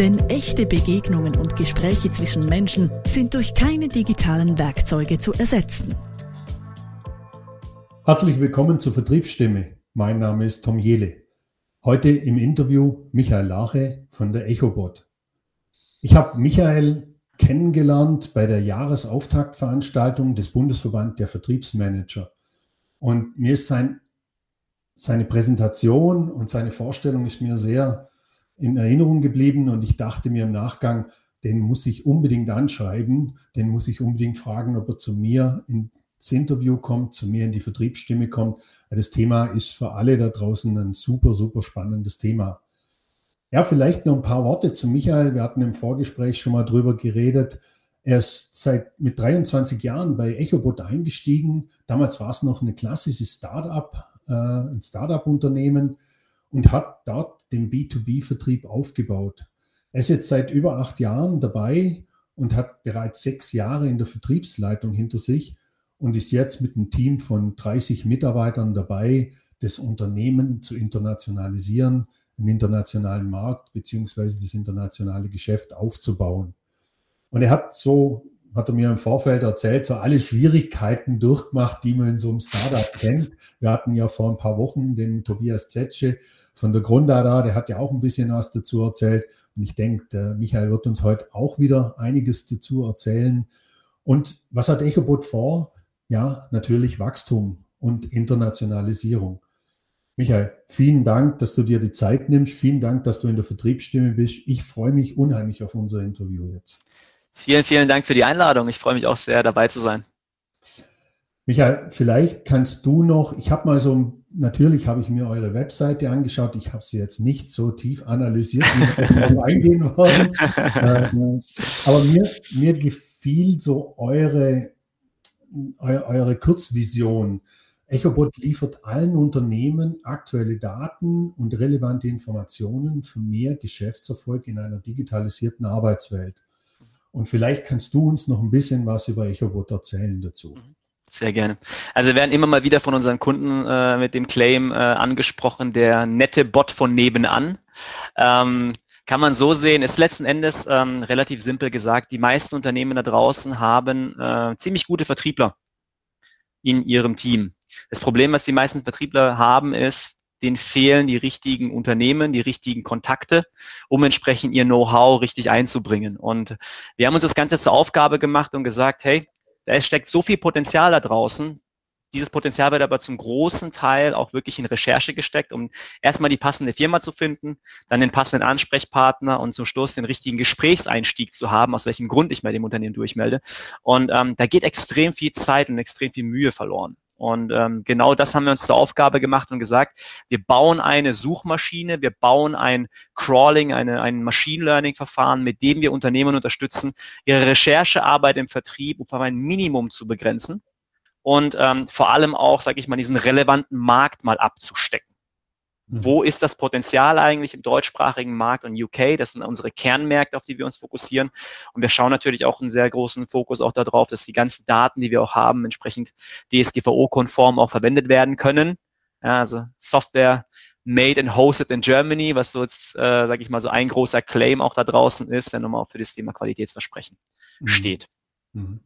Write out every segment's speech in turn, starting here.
Denn echte Begegnungen und Gespräche zwischen Menschen sind durch keine digitalen Werkzeuge zu ersetzen. Herzlich willkommen zur Vertriebsstimme. Mein Name ist Tom Jele. Heute im Interview Michael Lache von der EchoBot. Ich habe Michael kennengelernt bei der Jahresauftaktveranstaltung des Bundesverband der Vertriebsmanager. Und mir ist sein, seine Präsentation und seine Vorstellung ist mir sehr in Erinnerung geblieben und ich dachte mir im Nachgang, den muss ich unbedingt anschreiben, den muss ich unbedingt fragen, ob er zu mir ins Interview kommt, zu mir in die Vertriebsstimme kommt. Das Thema ist für alle da draußen ein super, super spannendes Thema. Ja, vielleicht noch ein paar Worte zu Michael. Wir hatten im Vorgespräch schon mal drüber geredet. Er ist seit mit 23 Jahren bei EchoBot eingestiegen. Damals war es noch eine klassische Startup, äh, ein Startup-Unternehmen und hat dort den B2B-Vertrieb aufgebaut. Er ist jetzt seit über acht Jahren dabei und hat bereits sechs Jahre in der Vertriebsleitung hinter sich und ist jetzt mit einem Team von 30 Mitarbeitern dabei, das Unternehmen zu internationalisieren, einen internationalen Markt beziehungsweise das internationale Geschäft aufzubauen. Und er hat so, hat er mir im Vorfeld erzählt, so alle Schwierigkeiten durchgemacht, die man in so einem Startup kennt. Wir hatten ja vor ein paar Wochen den Tobias Zetsche von der Grundada, der hat ja auch ein bisschen was dazu erzählt. Und ich denke, der Michael wird uns heute auch wieder einiges dazu erzählen. Und was hat Echobot vor? Ja, natürlich Wachstum und Internationalisierung. Michael, vielen Dank, dass du dir die Zeit nimmst. Vielen Dank, dass du in der Vertriebsstimme bist. Ich freue mich unheimlich auf unser Interview jetzt. Vielen, vielen Dank für die Einladung. Ich freue mich auch sehr, dabei zu sein. Michael, vielleicht kannst du noch, ich habe mal so, natürlich habe ich mir eure Webseite angeschaut, ich habe sie jetzt nicht so tief analysiert, wie eingehen wollen, ähm, aber mir, mir gefiel so eure, eure Kurzvision. EchoBot liefert allen Unternehmen aktuelle Daten und relevante Informationen für mehr Geschäftserfolg in einer digitalisierten Arbeitswelt. Und vielleicht kannst du uns noch ein bisschen was über EchoBot erzählen dazu. Mhm. Sehr gerne. Also wir werden immer mal wieder von unseren Kunden äh, mit dem Claim äh, angesprochen, der nette Bot von nebenan. Ähm, kann man so sehen, ist letzten Endes ähm, relativ simpel gesagt, die meisten Unternehmen da draußen haben äh, ziemlich gute Vertriebler in ihrem Team. Das Problem, was die meisten Vertriebler haben, ist, denen fehlen die richtigen Unternehmen, die richtigen Kontakte, um entsprechend ihr Know-how richtig einzubringen. Und wir haben uns das Ganze zur Aufgabe gemacht und gesagt, hey, da steckt so viel Potenzial da draußen. Dieses Potenzial wird aber zum großen Teil auch wirklich in Recherche gesteckt, um erstmal die passende Firma zu finden, dann den passenden Ansprechpartner und zum Schluss den richtigen Gesprächseinstieg zu haben, aus welchem Grund ich bei dem Unternehmen durchmelde. Und ähm, da geht extrem viel Zeit und extrem viel Mühe verloren. Und ähm, genau das haben wir uns zur Aufgabe gemacht und gesagt, wir bauen eine Suchmaschine, wir bauen ein Crawling, eine, ein Machine Learning-Verfahren, mit dem wir Unternehmen unterstützen, ihre Recherchearbeit im Vertrieb auf ein Minimum zu begrenzen und ähm, vor allem auch, sage ich mal, diesen relevanten Markt mal abzustecken. Mhm. Wo ist das Potenzial eigentlich im deutschsprachigen Markt und UK? Das sind unsere Kernmärkte, auf die wir uns fokussieren. Und wir schauen natürlich auch einen sehr großen Fokus auch darauf, dass die ganzen Daten, die wir auch haben, entsprechend DSGVO-konform auch verwendet werden können. Ja, also Software made and hosted in Germany, was so jetzt, äh, sage ich mal, so ein großer Claim auch da draußen ist, der nochmal auch für das Thema Qualitätsversprechen mhm. steht. Mhm.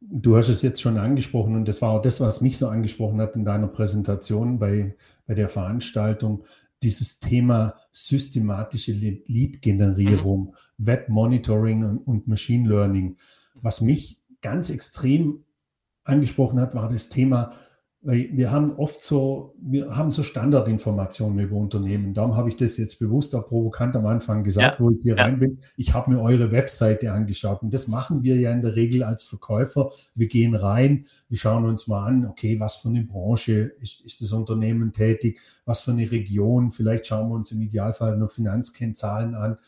Du hast es jetzt schon angesprochen und das war auch das, was mich so angesprochen hat in deiner Präsentation bei, bei der Veranstaltung. Dieses Thema systematische Lead-Generierung, mhm. Web-Monitoring und, und Machine Learning. Was mich ganz extrem angesprochen hat, war das Thema Weil wir haben oft so, wir haben so Standardinformationen über Unternehmen. Darum habe ich das jetzt bewusst auch provokant am Anfang gesagt, ja, wo ich hier ja. rein bin. Ich habe mir eure Webseite angeschaut und das machen wir ja in der Regel als Verkäufer. Wir gehen rein, wir schauen uns mal an, okay, was für eine Branche ist, ist das Unternehmen tätig, was für eine Region. Vielleicht schauen wir uns im Idealfall nur Finanzkennzahlen an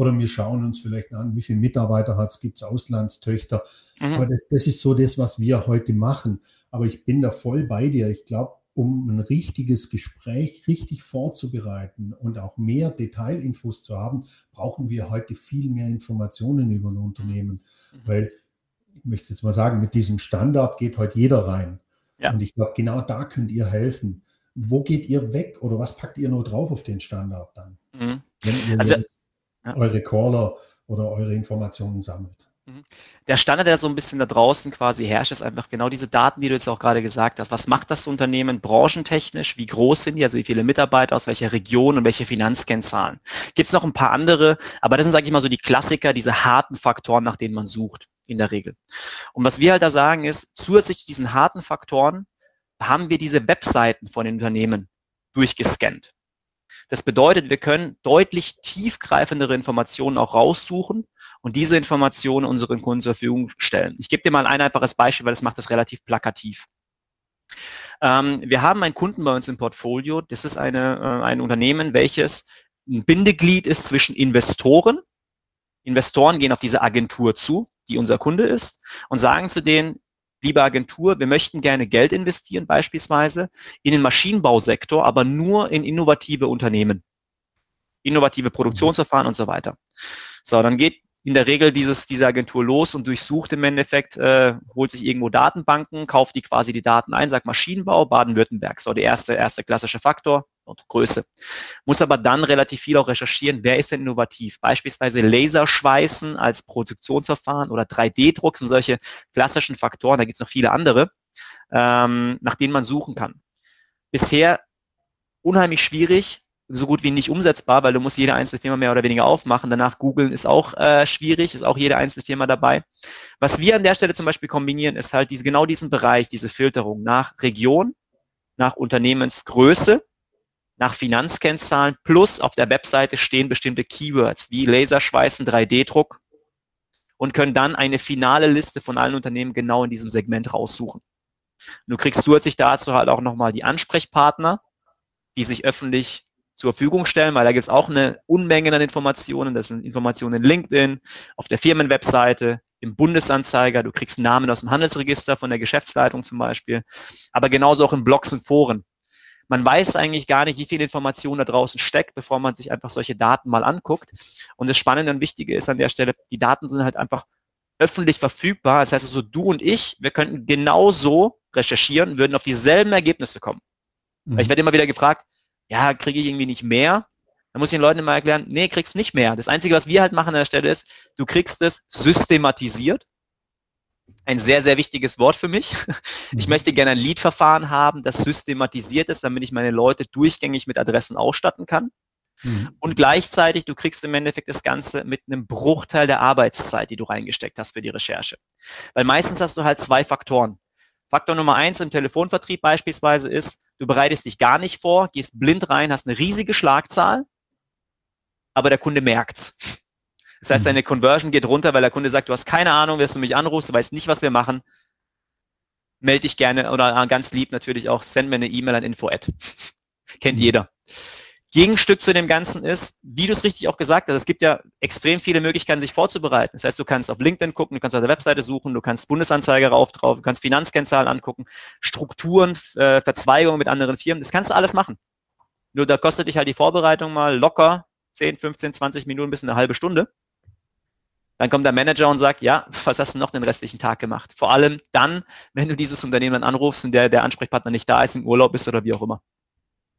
oder wir schauen uns vielleicht an, wie viele Mitarbeiter hat es, gibt es Auslandstöchter. Mhm. Aber das, das, ist so das, was wir heute machen. Aber ich bin da voll bei dir. Ich glaube, um ein richtiges Gespräch richtig vorzubereiten und auch mehr Detailinfos zu haben, brauchen wir heute viel mehr Informationen über ein Unternehmen. Mhm. Weil, ich möchte jetzt mal sagen, mit diesem Standard geht heute jeder rein. Ja. Und ich glaube, genau da könnt ihr helfen. Wo geht ihr weg oder was packt ihr nur drauf auf den Standard dann? Mhm. Wenn ihr also, ja. eure Caller oder eure Informationen sammelt. Mhm. Der Standard, der so ein bisschen da draußen quasi herrscht, ist einfach genau diese Daten, die du jetzt auch gerade gesagt hast. Was macht das Unternehmen branchentechnisch? Wie groß sind die? Also wie viele Mitarbeiter aus welcher Region und welche Finanzkennzahlen? Gibt es noch ein paar andere, aber das sind, sage ich mal, so die Klassiker, diese harten Faktoren, nach denen man sucht, in der Regel. Und was wir halt da sagen ist, zusätzlich zu diesen harten Faktoren haben wir diese Webseiten von den Unternehmen durchgescannt. Das bedeutet, wir können deutlich tiefgreifendere Informationen auch raussuchen und diese Informationen unseren Kunden zur Verfügung stellen. Ich gebe dir mal ein einfaches Beispiel, weil das macht das relativ plakativ. Ähm, wir haben einen Kunden bei uns im Portfolio. Das ist eine, äh, ein Unternehmen, welches ein Bindeglied ist zwischen Investoren. Investoren gehen auf diese Agentur zu, die unser Kunde ist, und sagen zu denen, liebe Agentur, wir möchten gerne Geld investieren, beispielsweise in den Maschinenbausektor, aber nur in innovative Unternehmen, innovative Produktionsverfahren und so weiter. So, dann geht in der Regel dieses, diese Agentur los und durchsucht im Endeffekt, äh, holt sich irgendwo Datenbanken, kauft die quasi die Daten ein, sagt Maschinenbau, Baden-Württemberg. So, der erste, erste klassische Faktor und Größe. Muss aber dann relativ viel auch recherchieren, wer ist denn innovativ? Beispielsweise Laserschweißen als Produktionsverfahren oder 3D-Druck sind solche klassischen Faktoren, da gibt es noch viele andere, ähm, nach denen man suchen kann. Bisher unheimlich schwierig, so gut wie nicht umsetzbar, weil du musst jede einzelne Firma mehr oder weniger aufmachen. Danach googeln ist auch äh, schwierig, ist auch jede einzelne Firma dabei. Was wir an der Stelle zum Beispiel kombinieren, ist halt diese, genau diesen Bereich, diese Filterung nach Region, nach Unternehmensgröße, nach Finanzkennzahlen plus auf der Webseite stehen bestimmte Keywords wie Laserschweißen, 3D-Druck und können dann eine finale Liste von allen Unternehmen genau in diesem Segment raussuchen. Du kriegst zusätzlich dazu halt auch nochmal die Ansprechpartner, die sich öffentlich zur Verfügung stellen, weil da gibt es auch eine Unmenge an Informationen. Das sind Informationen in LinkedIn, auf der Firmenwebseite, im Bundesanzeiger. Du kriegst Namen aus dem Handelsregister von der Geschäftsleitung zum Beispiel, aber genauso auch in Blogs und Foren. Man weiß eigentlich gar nicht, wie viel Information da draußen steckt, bevor man sich einfach solche Daten mal anguckt. Und das Spannende und Wichtige ist an der Stelle, die Daten sind halt einfach öffentlich verfügbar. Das heißt also, du und ich, wir könnten genauso recherchieren, würden auf dieselben Ergebnisse kommen. Mhm. Weil ich werde immer wieder gefragt, ja, kriege ich irgendwie nicht mehr? Da muss ich den Leuten immer erklären, nee, kriegst nicht mehr. Das Einzige, was wir halt machen an der Stelle ist, du kriegst es systematisiert. Ein sehr, sehr wichtiges Wort für mich. Ich mhm. möchte gerne ein Lead-Verfahren haben, das systematisiert ist, damit ich meine Leute durchgängig mit Adressen ausstatten kann. Mhm. Und gleichzeitig, du kriegst im Endeffekt das Ganze mit einem Bruchteil der Arbeitszeit, die du reingesteckt hast für die Recherche. Weil meistens hast du halt zwei Faktoren. Faktor Nummer eins im Telefonvertrieb beispielsweise ist, du bereitest dich gar nicht vor, gehst blind rein, hast eine riesige Schlagzahl, aber der Kunde merkt's. Das heißt, mhm. deine Conversion geht runter, weil der Kunde sagt, du hast keine Ahnung, wirst du mich anrufst, du weißt nicht, was wir machen. Melde dich gerne oder ganz lieb natürlich auch, send mir eine E-Mail an info -Ad. Kennt mhm. jeder. Gegenstück zu dem Ganzen ist, wie du es richtig auch gesagt hast, es gibt ja extrem viele Möglichkeiten, sich vorzubereiten. Das heißt, du kannst auf LinkedIn gucken, du kannst auf der Webseite suchen, du kannst Bundesanzeiger rauf drauf, du kannst Finanzkennzahlen angucken, Strukturen, äh, Verzweigungen mit anderen Firmen, das kannst du alles machen. Nur da kostet dich halt die Vorbereitung mal locker 10, 15, 20 Minuten bis eine halbe Stunde. Dann kommt der Manager und sagt, ja, was hast du noch den restlichen Tag gemacht? Vor allem dann, wenn du dieses Unternehmen dann anrufst und der, der Ansprechpartner nicht da ist, im Urlaub ist oder wie auch immer.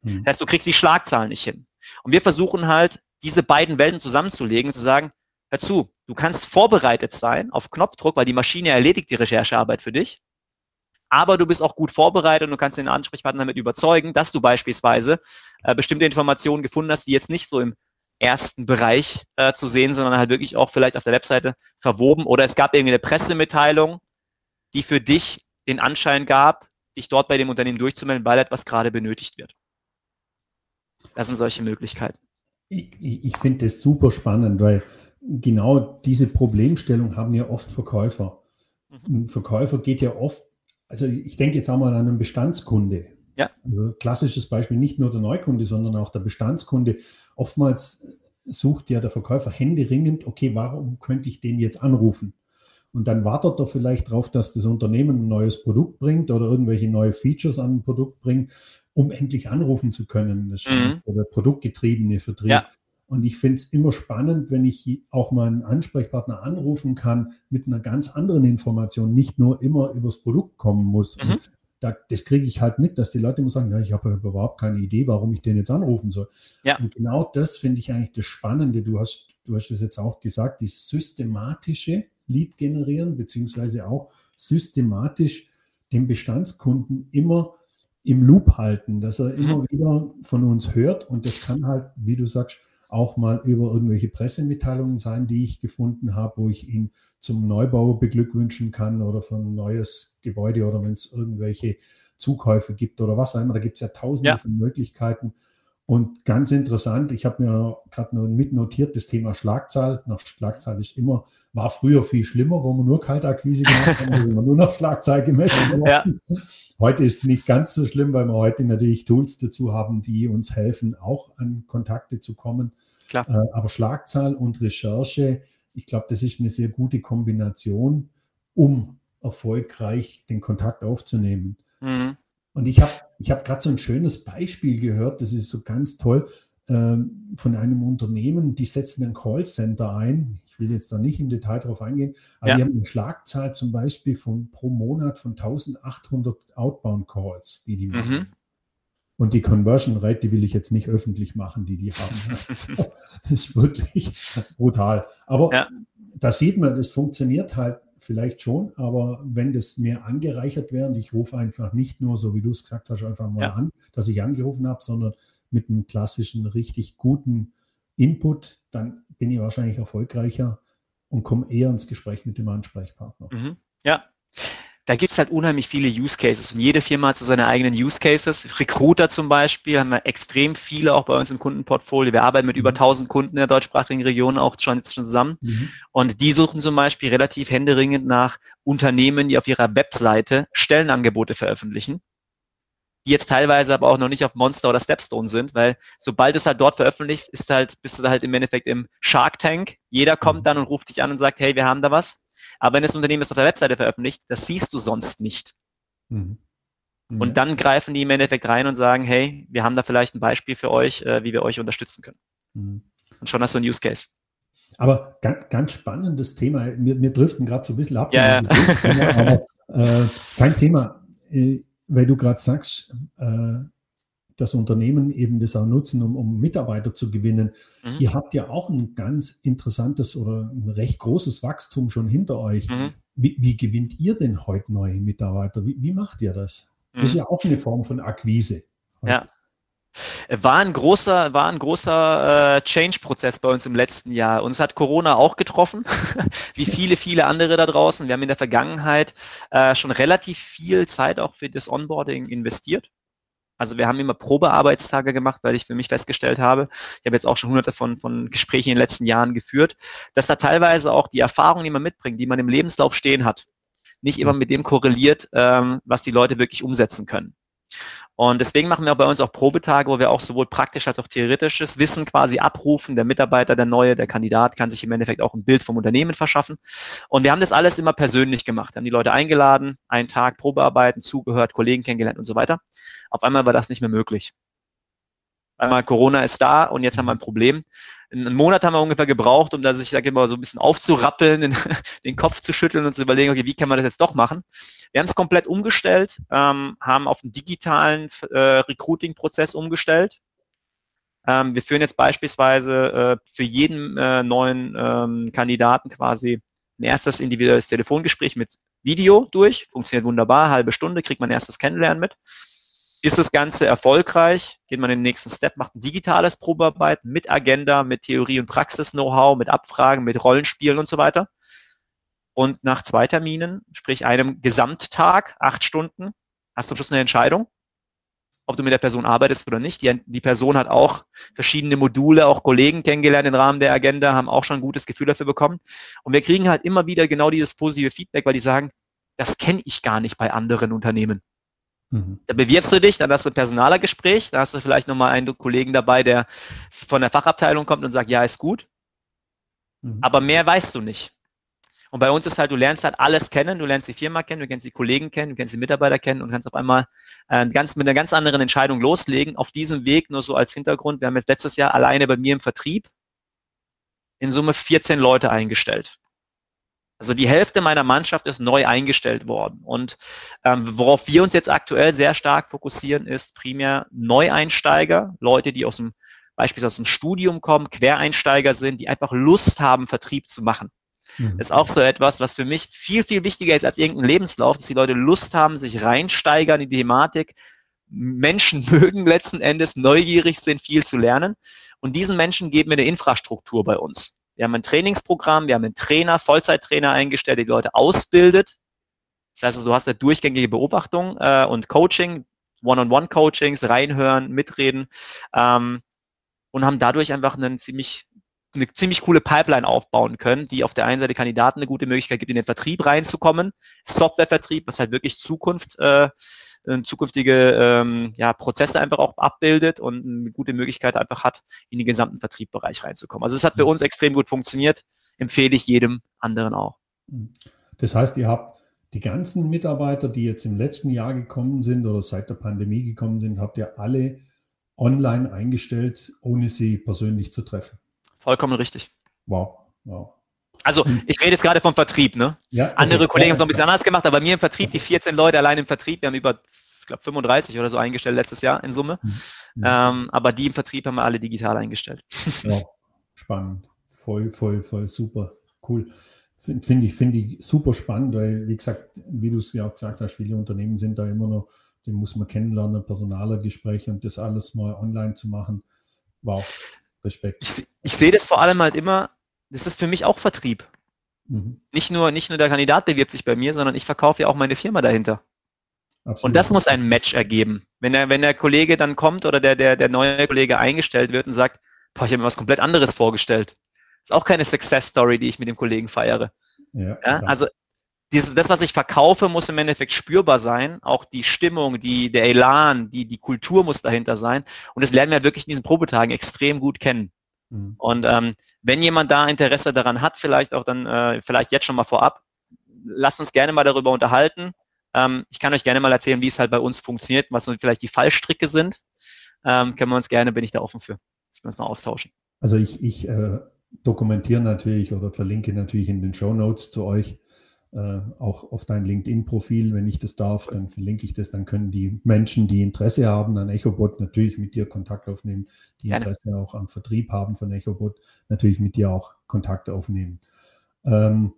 Mhm. Das heißt, du kriegst die Schlagzahlen nicht hin. Und wir versuchen halt, diese beiden Welten zusammenzulegen und zu sagen, hör zu, du kannst vorbereitet sein auf Knopfdruck, weil die Maschine erledigt die Recherchearbeit für dich. Aber du bist auch gut vorbereitet und du kannst den Ansprechpartner damit überzeugen, dass du beispielsweise äh, bestimmte Informationen gefunden hast, die jetzt nicht so im ersten Bereich äh, zu sehen, sondern halt wirklich auch vielleicht auf der Webseite verwoben. Oder es gab irgendwie eine Pressemitteilung, die für dich den Anschein gab, dich dort bei dem Unternehmen durchzumelden, weil etwas gerade benötigt wird. Das sind solche Möglichkeiten. Ich, ich finde das super spannend, weil genau diese Problemstellung haben ja oft Verkäufer. Mhm. Ein Verkäufer geht ja oft, also ich denke jetzt auch mal an einen Bestandskunde. Ja. Also klassisches Beispiel, nicht nur der Neukunde, sondern auch der Bestandskunde. Oftmals sucht ja der Verkäufer händeringend, okay, warum könnte ich den jetzt anrufen? Und dann wartet er vielleicht darauf, dass das Unternehmen ein neues Produkt bringt oder irgendwelche neue Features an ein Produkt bringt, um endlich anrufen zu können. Das ist mhm. der produktgetriebene Vertrieb. Ja. Und ich finde es immer spannend, wenn ich auch mal einen Ansprechpartner anrufen kann mit einer ganz anderen Information, nicht nur immer übers Produkt kommen muss. Mhm. Da, das kriege ich halt mit, dass die Leute immer sagen, ja, ich habe überhaupt keine Idee, warum ich den jetzt anrufen soll. Ja. Und genau das finde ich eigentlich das Spannende. Du hast, du hast es jetzt auch gesagt, die systematische Lead generieren, beziehungsweise auch systematisch den Bestandskunden immer im Loop halten, dass er mhm. immer wieder von uns hört. Und das kann halt, wie du sagst, auch mal über irgendwelche Pressemitteilungen sein, die ich gefunden habe, wo ich ihn zum Neubau beglückwünschen kann oder für ein neues Gebäude oder wenn es irgendwelche Zukäufe gibt oder was auch immer. Da gibt es ja tausende ja. von Möglichkeiten. Und ganz interessant, ich habe mir gerade noch mitnotiert, das Thema Schlagzahl. Nach Schlagzahl ist immer, war früher viel schlimmer, wo man nur Kaltakquise gemacht hat, wo man nur noch Schlagzahl gemessen ja. Heute ist es nicht ganz so schlimm, weil wir heute natürlich Tools dazu haben, die uns helfen, auch an Kontakte zu kommen. Klar. Äh, aber Schlagzahl und Recherche, ich glaube, das ist eine sehr gute Kombination, um erfolgreich den Kontakt aufzunehmen. Mhm. Und ich habe ich hab gerade so ein schönes Beispiel gehört, das ist so ganz toll, ähm, von einem Unternehmen, die setzen ein Callcenter ein. Ich will jetzt da nicht im Detail drauf eingehen, aber ja. die haben eine Schlagzahl zum Beispiel von pro Monat von 1800 Outbound Calls, die die machen. Mhm. Und die Conversion Rate, die will ich jetzt nicht öffentlich machen, die die haben. das ist wirklich brutal. Aber ja. da sieht man, das funktioniert halt vielleicht schon, aber wenn das mehr angereichert wäre und ich rufe einfach nicht nur, so wie du es gesagt hast, einfach mal ja. an, dass ich angerufen habe, sondern mit einem klassischen, richtig guten Input, dann bin ich wahrscheinlich erfolgreicher und komme eher ins Gespräch mit dem Ansprechpartner. Mhm. Ja. Da gibt es halt unheimlich viele Use Cases und jede Firma hat so seine eigenen Use Cases. Recruiter zum Beispiel haben wir extrem viele auch bei uns im Kundenportfolio. Wir arbeiten mit über 1000 mhm. Kunden in der deutschsprachigen Region auch schon, jetzt schon zusammen. Mhm. Und die suchen zum Beispiel relativ händeringend nach Unternehmen, die auf ihrer Webseite Stellenangebote veröffentlichen die jetzt teilweise aber auch noch nicht auf Monster oder Stepstone sind, weil sobald du es halt dort veröffentlichst, ist halt, bist du halt im Endeffekt im Shark Tank. Jeder kommt mhm. dann und ruft dich an und sagt, hey, wir haben da was. Aber wenn das Unternehmen es auf der Webseite veröffentlicht, das siehst du sonst nicht. Mhm. Ja. Und dann greifen die im Endeffekt rein und sagen, hey, wir haben da vielleicht ein Beispiel für euch, äh, wie wir euch unterstützen können. Mhm. Und schon hast du ein Use Case. Aber ganz, ganz spannendes Thema. Wir, wir driften gerade so ein bisschen ab. Ja, ja. aber äh, kein Thema. Äh, weil du gerade sagst, äh, dass Unternehmen eben das auch nutzen, um, um Mitarbeiter zu gewinnen. Mhm. Ihr habt ja auch ein ganz interessantes oder ein recht großes Wachstum schon hinter euch. Mhm. Wie, wie, gewinnt ihr denn heute neue Mitarbeiter? Wie, wie macht ihr das? Mhm. Das ist mhm. ja auch eine Form von Akquise. Ja. War ein großer, war ein großer äh, Change-Prozess bei uns im letzten Jahr. Uns hat Corona auch getroffen, wie viele, viele andere da draußen. Wir haben in der Vergangenheit äh, schon relativ viel Zeit auch für das Onboarding investiert. Also wir haben immer Probearbeitstage gemacht, weil ich für mich festgestellt habe, ich habe jetzt auch schon hunderte von, von Gesprächen in den letzten Jahren geführt, dass da teilweise auch die Erfahrung, die man mitbringt, die man im Lebenslauf stehen hat, nicht immer mit dem korreliert, ähm, was die Leute wirklich umsetzen können. Und deswegen machen wir bei uns auch Probetage, wo wir auch sowohl praktisch als auch theoretisches Wissen quasi abrufen. Der Mitarbeiter, der Neue, der Kandidat kann sich im Endeffekt auch ein Bild vom Unternehmen verschaffen. Und wir haben das alles immer persönlich gemacht. Wir haben die Leute eingeladen, einen Tag Probearbeiten, zugehört, Kollegen kennengelernt und so weiter. Auf einmal war das nicht mehr möglich. Einmal Corona ist da und jetzt haben wir ein Problem einen Monat haben wir ungefähr gebraucht, um da sich, sag ich mal, so ein bisschen aufzurappeln, den, den, Kopf zu schütteln und zu überlegen, okay, wie kann man das jetzt doch machen? Wir haben es komplett umgestellt, ähm, haben auf einen digitalen äh, Recruiting-Prozess umgestellt. Ähm, wir führen jetzt beispielsweise äh, für jeden äh, neuen ähm, Kandidaten quasi ein erstes individuelles Telefongespräch mit Video durch. Funktioniert wunderbar, halbe Stunde, kriegt man erstes Kennenlernen mit. Ist das Ganze erfolgreich? Geht man in den nächsten Step, macht ein digitales Probearbeiten mit Agenda, mit Theorie- und Praxis-Know-how, mit Abfragen, mit Rollenspielen und so weiter. Und nach zwei Terminen, sprich einem Gesamttag, acht Stunden, hast du am Schluss eine Entscheidung, ob du mit der Person arbeitest oder nicht. Die, die Person hat auch verschiedene Module, auch Kollegen kennengelernt im Rahmen der Agenda, haben auch schon ein gutes Gefühl dafür bekommen. Und wir kriegen halt immer wieder genau dieses positive Feedback, weil die sagen, das kenne ich gar nicht bei anderen Unternehmen. Mhm. Da bewirbst du dich, dann hast du ein Personalergespräch, da hast du vielleicht nochmal einen Kollegen dabei, der von der Fachabteilung kommt und sagt, ja, ist gut. Mhm. Aber mehr weißt du nicht. Und bei uns ist halt, du lernst halt alles kennen, du lernst die Firma kennen, du kennst die Kollegen kennen, du kennst die Mitarbeiter kennen und kannst auf einmal äh, ganz, mit einer ganz anderen Entscheidung loslegen. Auf diesem Weg, nur so als Hintergrund, wir haben jetzt letztes Jahr alleine bei mir im Vertrieb in Summe 14 Leute eingestellt. Also die Hälfte meiner Mannschaft ist neu eingestellt worden. Und ähm, worauf wir uns jetzt aktuell sehr stark fokussieren, ist primär Neueinsteiger, Leute, die aus dem beispielsweise aus dem Studium kommen, Quereinsteiger sind, die einfach Lust haben, Vertrieb zu machen. Mhm. Das ist auch so etwas, was für mich viel, viel wichtiger ist als irgendein Lebenslauf, dass die Leute Lust haben, sich reinsteigern in die Thematik. Menschen mögen letzten Endes neugierig sind, viel zu lernen. Und diesen Menschen geben wir eine Infrastruktur bei uns. Wir haben ein Trainingsprogramm, wir haben einen Trainer, Vollzeittrainer eingestellt, der die Leute ausbildet. Das heißt, also, du hast eine durchgängige Beobachtung äh, und Coaching, One-on-One-Coachings, reinhören, mitreden ähm, und haben dadurch einfach einen ziemlich eine ziemlich coole Pipeline aufbauen können, die auf der einen Seite Kandidaten eine gute Möglichkeit gibt, in den Vertrieb reinzukommen, Softwarevertrieb, was halt wirklich Zukunft äh, äh, zukünftige ähm, ja, Prozesse einfach auch abbildet und eine gute Möglichkeit einfach hat, in den gesamten Vertriebbereich reinzukommen. Also es hat für uns extrem gut funktioniert, empfehle ich jedem anderen auch. Das heißt, ihr habt die ganzen Mitarbeiter, die jetzt im letzten Jahr gekommen sind oder seit der Pandemie gekommen sind, habt ihr alle online eingestellt, ohne sie persönlich zu treffen. Vollkommen richtig. Wow, wow. Also ich rede jetzt gerade vom Vertrieb, ne? Ja, okay. Andere Kollegen haben es noch ein bisschen anders gemacht, aber bei mir im Vertrieb, die 14 Leute allein im Vertrieb, wir haben über, ich glaube, 35 oder so eingestellt letztes Jahr in Summe. Mhm. Ähm, aber die im Vertrieb haben wir alle digital eingestellt. Ja, spannend. Voll, voll, voll super. Cool. Finde ich, finde ich super spannend, weil, wie gesagt, wie du es ja auch gesagt hast, viele Unternehmen sind da immer noch, den muss man kennenlernen, Personalergespräche und das alles mal online zu machen. Wow, Respekt. Ich, ich sehe das vor allem halt immer das ist für mich auch Vertrieb. Mhm. Nicht, nur, nicht nur der Kandidat bewirbt sich bei mir, sondern ich verkaufe ja auch meine Firma dahinter. Absolut. Und das muss ein Match ergeben. Wenn der, wenn der Kollege dann kommt oder der, der, der neue Kollege eingestellt wird und sagt, boah, ich habe mir was komplett anderes vorgestellt. Ist auch keine Success Story, die ich mit dem Kollegen feiere. Ja, ja, also dieses, das, was ich verkaufe, muss im Endeffekt spürbar sein. Auch die Stimmung, die, der Elan, die, die Kultur muss dahinter sein. Und das lernen wir wirklich in diesen Probetagen extrem gut kennen. Mhm. Und ähm, wenn jemand da Interesse daran hat, vielleicht auch dann, äh, vielleicht jetzt schon mal vorab, lasst uns gerne mal darüber unterhalten. Ähm, ich kann euch gerne mal erzählen, wie es halt bei uns funktioniert, was vielleicht die Fallstricke sind. Ähm, können wir uns gerne, bin ich da offen für, dass wir uns mal austauschen. Also ich, ich äh, dokumentiere natürlich oder verlinke natürlich in den Show Notes zu euch äh, auch auf dein LinkedIn-Profil, wenn ich das darf, dann verlinke ich das, dann können die Menschen, die Interesse haben an EchoBot, natürlich mit dir Kontakt aufnehmen, die Gerne. Interesse auch am Vertrieb haben von EchoBot, natürlich mit dir auch Kontakt aufnehmen. Ähm,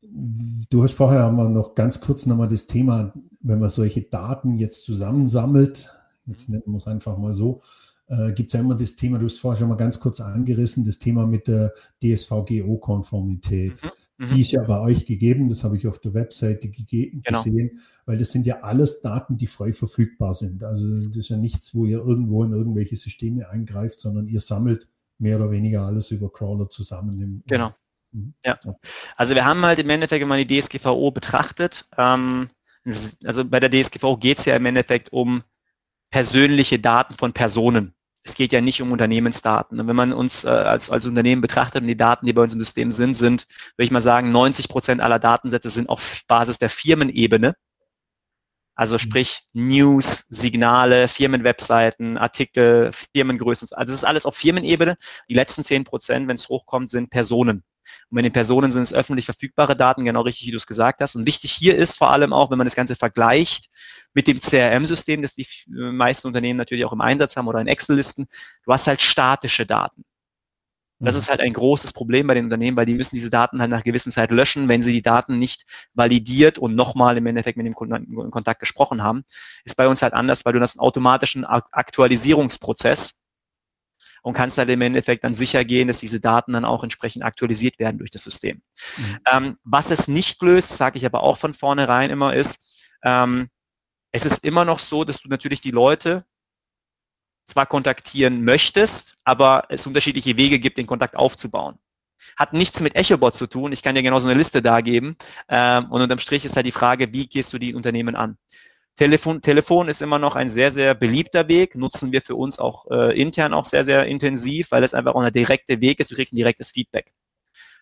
du hast vorher haben noch ganz kurz nochmal das Thema, wenn man solche Daten jetzt zusammensammelt, jetzt nennen wir es einfach mal so, äh, gibt es ja immer das Thema, du hast vorher schon mal ganz kurz angerissen, das Thema mit der DSVGO-Konformität. Mhm. Mhm. Die ist ja bei euch gegeben, das habe ich auf der Webseite genau. gesehen, weil das sind ja alles Daten, die frei verfügbar sind. Also das ist ja nichts, wo ihr irgendwo in irgendwelche Systeme eingreift, sondern ihr sammelt mehr oder weniger alles über Crawler zusammen. Im, genau. Mhm. Ja. Also wir haben halt im Endeffekt immer die DSGVO betrachtet. Ähm, also bei der DSGVO geht es ja im Endeffekt um persönliche Daten von Personen es geht ja nicht um Unternehmensdaten. Und wenn man uns äh, als, als Unternehmen betrachtet und die Daten, die bei uns im System sind, sind, würde ich mal sagen, 90 Prozent aller Datensätze sind auf Basis der Firmenebene. Also sprich News, Signale, Firmenwebseiten, Artikel, Firmengrößen. Also das ist alles auf Firmenebene. Die letzten 10 Prozent, wenn es hochkommt, sind Personen. Und bei den Personen sind es öffentlich verfügbare Daten, genau richtig, wie du es gesagt hast. Und wichtig hier ist vor allem auch, wenn man das Ganze vergleicht mit dem CRM-System, das die meisten Unternehmen natürlich auch im Einsatz haben oder in Excel-Listen, du hast halt statische Daten. Das mhm. ist halt ein großes Problem bei den Unternehmen, weil die müssen diese Daten halt nach gewissen Zeit löschen, wenn sie die Daten nicht validiert und nochmal im Endeffekt mit dem Kunden in Kontakt gesprochen haben. Ist bei uns halt anders, weil du hast einen automatischen Aktualisierungsprozess und kannst halt im Endeffekt dann sicher gehen, dass diese Daten dann auch entsprechend aktualisiert werden durch das System. Mhm. Ähm, was es nicht löst, sage ich aber auch von vornherein immer, ist, ähm, Es ist immer noch so, dass du natürlich die Leute zwar kontaktieren möchtest, aber es unterschiedliche Wege gibt, den Kontakt aufzubauen. Hat nichts mit EchoBot zu tun. Ich kann dir genau so eine Liste da geben. Ähm, und unterm Strich ist halt die Frage, wie gehst du die Unternehmen an? Telefon, Telefon ist immer noch ein sehr, sehr beliebter Weg, nutzen wir für uns auch äh, intern auch sehr, sehr intensiv, weil es einfach auch ein direkter Weg ist, du kriegst ein direktes Feedback.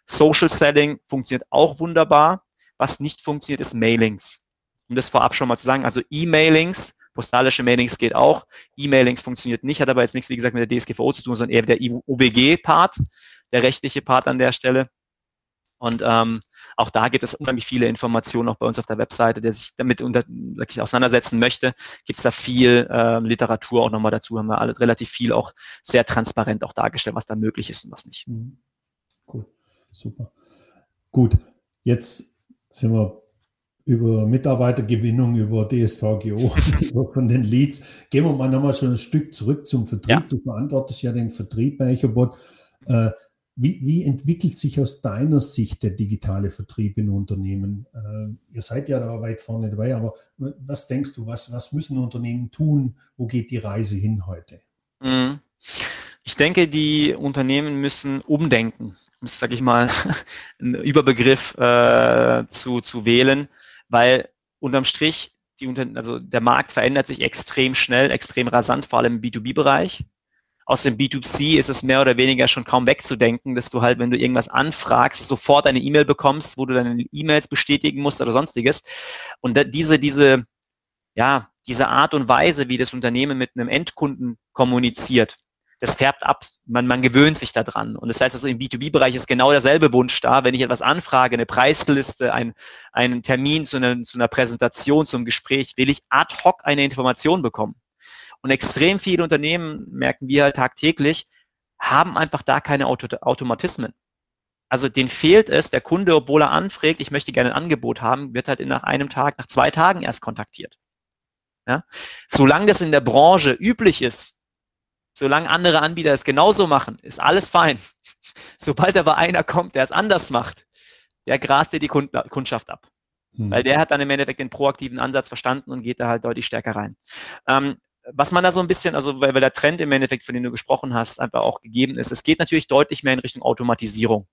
Social Selling funktioniert auch wunderbar. Was nicht funktioniert, ist Mailings. Um das vorab schon mal zu sagen, also E-Mailings, postalische Mailings geht auch, E-Mailings funktioniert nicht, hat aber jetzt nichts, wie gesagt, mit der DSGVO zu tun, sondern eher der OBG-Part, der rechtliche Part an der Stelle. Und ähm, auch da gibt es unheimlich viele Informationen auch bei uns auf der Webseite, der sich damit unter, wirklich auseinandersetzen möchte. Gibt es da viel äh, Literatur auch nochmal dazu, haben wir alle relativ viel auch sehr transparent auch dargestellt, was da möglich ist und was nicht. Mhm. Cool, super. Gut, jetzt sind wir über Mitarbeitergewinnung, über DSVGO, von den Leads. Gehen wir mal nochmal schon ein Stück zurück zum Vertrieb. Ja. Du verantwortest ja den Vertrieb bei EchoBot. Äh, wie, wie, entwickelt sich aus deiner Sicht der digitale Vertrieb in Unternehmen? Äh, ihr seid ja da weit vorne dabei, aber was denkst du, was, was müssen Unternehmen tun? Wo geht die Reise hin heute? Mhm. Ich denke, die Unternehmen müssen umdenken, um, sage ich mal, einen Überbegriff äh, zu, zu wählen, weil unterm Strich die, also der Markt verändert sich extrem schnell, extrem rasant, vor allem im B2B-Bereich aus dem B2C ist es mehr oder weniger schon kaum wegzudenken, dass du halt, wenn du irgendwas anfragst, sofort eine E-Mail bekommst, wo du deine E-Mails bestätigen musst oder sonstiges. Und diese, diese, ja, diese Art und Weise, wie das Unternehmen mit einem Endkunden kommuniziert, das färbt ab. Man, man gewöhnt sich daran. Und das heißt, also im B2B-Bereich ist genau derselbe Wunsch da. Wenn ich etwas anfrage, eine Preisliste, ein, einen Termin zu einer, zu einer Präsentation, zum Gespräch, will ich ad hoc eine Information bekommen. Und extrem viele Unternehmen, merken wir halt tagtäglich, haben einfach da keine Auto Automatismen. Also denen fehlt es, der Kunde, obwohl er anfragt, ich möchte gerne ein Angebot haben, wird halt nach einem Tag, nach zwei Tagen erst kontaktiert. Ja? Solange das in der Branche üblich ist, solange andere Anbieter es genauso machen, ist alles fein. Sobald aber einer kommt, der es anders macht, der grast dir die Kundschaft ab. Hm. Weil der hat dann im Endeffekt den proaktiven Ansatz verstanden und geht da halt deutlich stärker rein. Ähm, was man da so ein bisschen, also weil, weil der Trend im Endeffekt, von dem du gesprochen hast, einfach auch gegeben ist, es geht natürlich deutlich mehr in Richtung Automatisierung.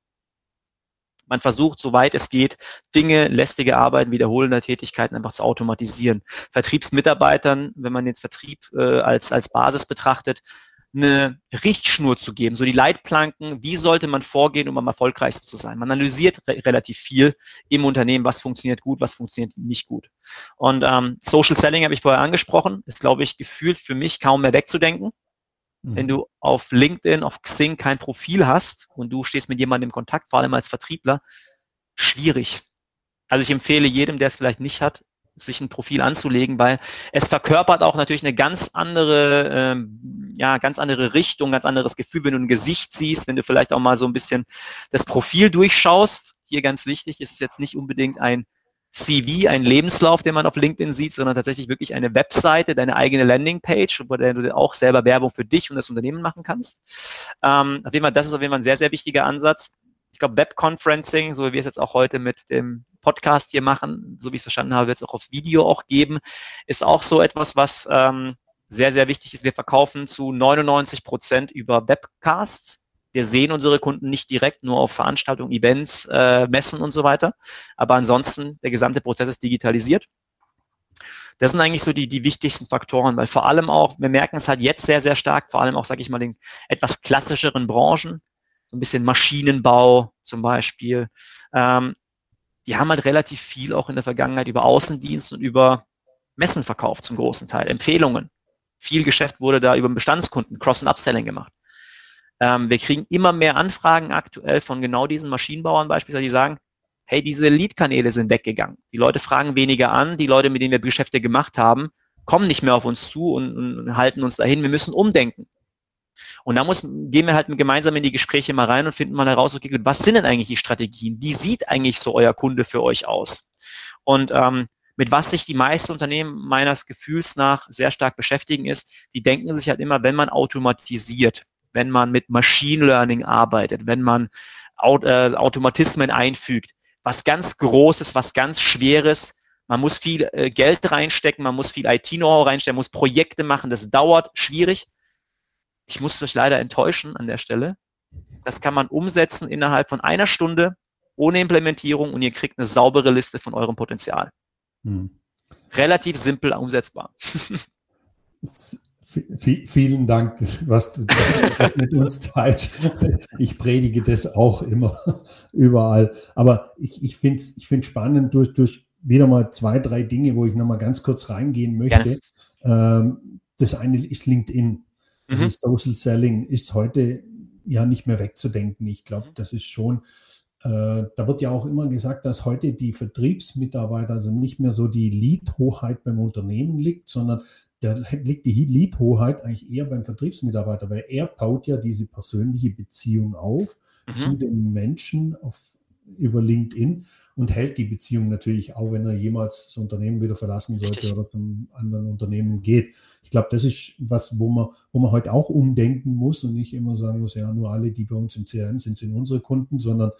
Man versucht, soweit es geht, Dinge, lästige Arbeiten, wiederholende Tätigkeiten einfach zu automatisieren. Vertriebsmitarbeitern, wenn man jetzt Vertrieb äh, als, als Basis betrachtet, eine Richtschnur zu geben, so die Leitplanken, wie sollte man vorgehen, um am erfolgreichsten zu sein. Man analysiert re relativ viel im Unternehmen, was funktioniert gut, was funktioniert nicht gut. Und ähm, Social Selling habe ich vorher angesprochen, ist, glaube ich, gefühlt für mich kaum mehr wegzudenken. Mhm. Wenn du auf LinkedIn, auf Xing kein Profil hast und du stehst mit jemandem in Kontakt, vor allem als Vertriebler, schwierig. Also ich empfehle jedem, der es vielleicht nicht hat, sich ein Profil anzulegen, weil es verkörpert auch natürlich eine ganz andere, ähm, ja, ganz andere Richtung, ganz anderes Gefühl, wenn du ein Gesicht siehst, wenn du vielleicht auch mal so ein bisschen das Profil durchschaust. Hier ganz wichtig, ist es jetzt nicht unbedingt ein CV, ein Lebenslauf, den man auf LinkedIn sieht, sondern tatsächlich wirklich eine Webseite, deine eigene Landingpage, der du auch selber Werbung für dich und das Unternehmen machen kannst. Ähm, auf jeden Fall, das ist auf jeden Fall ein sehr, sehr wichtiger Ansatz. Ich glaube, Webconferencing, so wie wir es jetzt auch heute mit dem Podcast hier machen, so wie ich es verstanden habe, wird es auch aufs Video auch geben, ist auch so etwas, was ähm, sehr, sehr wichtig ist. Wir verkaufen zu 99 Prozent über Webcasts. Wir sehen unsere Kunden nicht direkt, nur auf Veranstaltungen, Events, äh, Messen und so weiter. Aber ansonsten, der gesamte Prozess ist digitalisiert. Das sind eigentlich so die, die wichtigsten Faktoren, weil vor allem auch, wir merken es halt jetzt sehr, sehr stark, vor allem auch, sage ich mal, den etwas klassischeren Branchen, so ein bisschen Maschinenbau zum Beispiel, ähm, die haben halt relativ viel auch in der Vergangenheit über Außendienst und über Messen verkauft zum großen Teil, Empfehlungen. Viel Geschäft wurde da über Bestandskunden, Cross- und Upselling gemacht. Ähm, wir kriegen immer mehr Anfragen aktuell von genau diesen Maschinenbauern beispielsweise, die sagen, hey, diese Lead-Kanäle sind weggegangen. Die Leute fragen weniger an, die Leute, mit denen wir Geschäfte gemacht haben, kommen nicht mehr auf uns zu und, und halten uns dahin. Wir müssen umdenken. Und da muss, gehen wir halt gemeinsam in die Gespräche mal rein und finden mal heraus, okay, was sind denn eigentlich die Strategien? Wie sieht eigentlich so euer Kunde für euch aus? Und ähm, mit was sich die meisten Unternehmen meines Gefühls nach sehr stark beschäftigen, ist, die denken sich halt immer, wenn man automatisiert, wenn man mit Machine Learning arbeitet, wenn man äh, Automatismen einfügt, was ganz Großes, was ganz Schweres, Man muss viel äh, Geld reinstecken, man muss viel IT-Know-how reinstecken, man muss Projekte machen, das dauert, schwierig. Ich muss euch leider enttäuschen an der Stelle. Das kann man umsetzen innerhalb von einer Stunde ohne Implementierung und ihr kriegt eine saubere Liste von eurem Potenzial. Hm. Relativ simpel umsetzbar. vielen Dank, was du mit uns teilst. Ich predige das auch immer überall. Aber ich, ich finde es ich find spannend durch, durch wieder mal zwei, drei Dinge, wo ich nochmal ganz kurz reingehen möchte. Ähm, das eine ist LinkedIn. Also mhm. Social Selling ist heute ja nicht mehr wegzudenken. Ich glaube, mhm. das ist schon äh, da wird ja auch immer gesagt, dass heute die Vertriebsmitarbeiter also nicht mehr so die Lead-Hoheit beim Unternehmen liegt, sondern da liegt die Lead-Hoheit eigentlich eher beim Vertriebsmitarbeiter, weil er baut ja diese persönliche Beziehung auf mhm. zu den Menschen auf, über LinkedIn und hält die Beziehung natürlich auch, wenn er jemals das Unternehmen wieder verlassen sollte Richtig. oder zum anderen Unternehmen geht. Ich glaube, das ist was, wo man, wo man heute auch umdenken muss und nicht immer sagen muss, ja, nur alle, die bei uns im CRM sind, sind unsere Kunden, sondern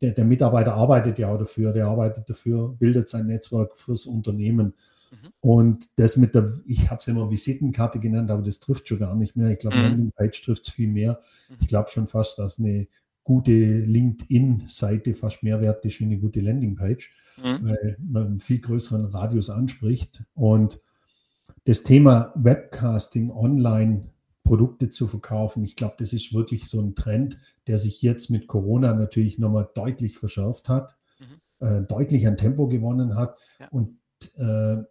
der, der, Mitarbeiter arbeitet ja auch dafür, der arbeitet dafür, bildet sein Netzwerk fürs Unternehmen. Mhm. Und das mit der, ich habe es immer Visitenkarte genannt, aber das trifft schon gar nicht mehr. Ich glaube, mhm. Landingpage trifft es viel mehr. Mhm. Ich glaube schon fast, dass eine gute LinkedIn-Seite fast mehr wert ist wie eine gute Landingpage, mhm. weil man einen viel größeren Radius anspricht. Und das Thema Webcasting online Produkte zu verkaufen. Ich glaube, das ist wirklich so ein Trend, der sich jetzt mit Corona natürlich nochmal deutlich verschärft hat, mhm. äh, deutlich an Tempo gewonnen hat ja. und äh,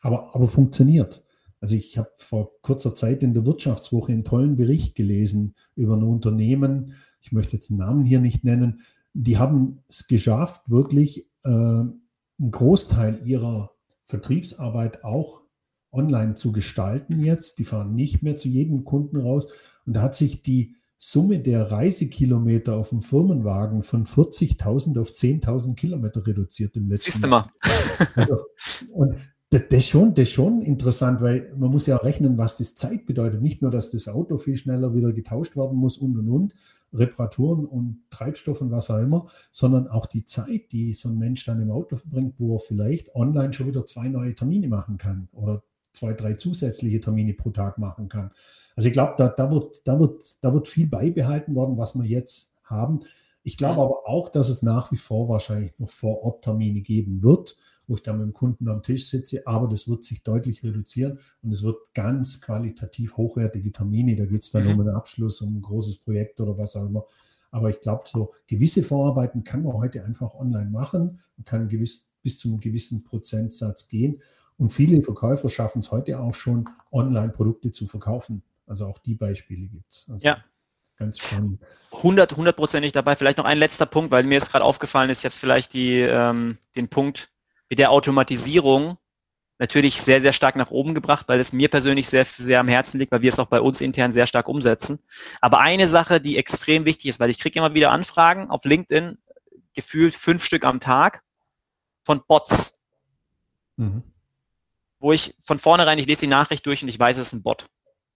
aber, aber funktioniert. Also ich habe vor kurzer Zeit in der Wirtschaftswoche einen tollen Bericht gelesen über ein Unternehmen, ich möchte jetzt einen Namen hier nicht nennen, die haben es geschafft, wirklich äh, einen Großteil ihrer Vertriebsarbeit auch online zu gestalten jetzt. Die fahren nicht mehr zu jedem Kunden raus. Und da hat sich die Summe der Reisekilometer auf dem Firmenwagen von 40.000 auf 10.000 Kilometer reduziert im letzten Siehst Jahr. Also, und das, das, schon, das schon interessant, weil man muss ja rechnen, was das Zeit bedeutet. Nicht nur, dass das Auto viel schneller wieder getauscht werden muss und und und, Reparaturen und Treibstoff und was auch immer, sondern auch die Zeit, die so ein Mensch dann im Auto verbringt, wo er vielleicht online schon wieder zwei neue Termine machen kann oder zwei, drei zusätzliche Termine pro Tag machen kann. Also ich glaube, da, da, wird, da, wird, da wird viel beibehalten worden, was wir jetzt haben. Ich glaube ja. aber auch, dass es nach wie vor wahrscheinlich noch vor Ort Termine geben wird, wo ich dann mit dem Kunden am Tisch sitze, aber das wird sich deutlich reduzieren und es wird ganz qualitativ hochwertige Termine. Da geht es dann mhm. um einen Abschluss, um ein großes Projekt oder was auch immer. Aber ich glaube, so gewisse Vorarbeiten kann man heute einfach online machen. Man kann gewiss, bis zu einem gewissen Prozentsatz gehen. Und viele Verkäufer schaffen es heute auch schon, Online-Produkte zu verkaufen. Also auch die Beispiele gibt es. Also ja. Ganz spannend. 100, hundertprozentig dabei. Vielleicht noch ein letzter Punkt, weil mir jetzt gerade aufgefallen ist, jetzt vielleicht die, ähm, den Punkt mit der Automatisierung natürlich sehr, sehr stark nach oben gebracht, weil es mir persönlich sehr, sehr am Herzen liegt, weil wir es auch bei uns intern sehr stark umsetzen. Aber eine Sache, die extrem wichtig ist, weil ich kriege immer wieder Anfragen auf LinkedIn, gefühlt fünf Stück am Tag von Bots. Mhm wo ich von vornherein, ich lese die Nachricht durch und ich weiß, es ist ein Bot.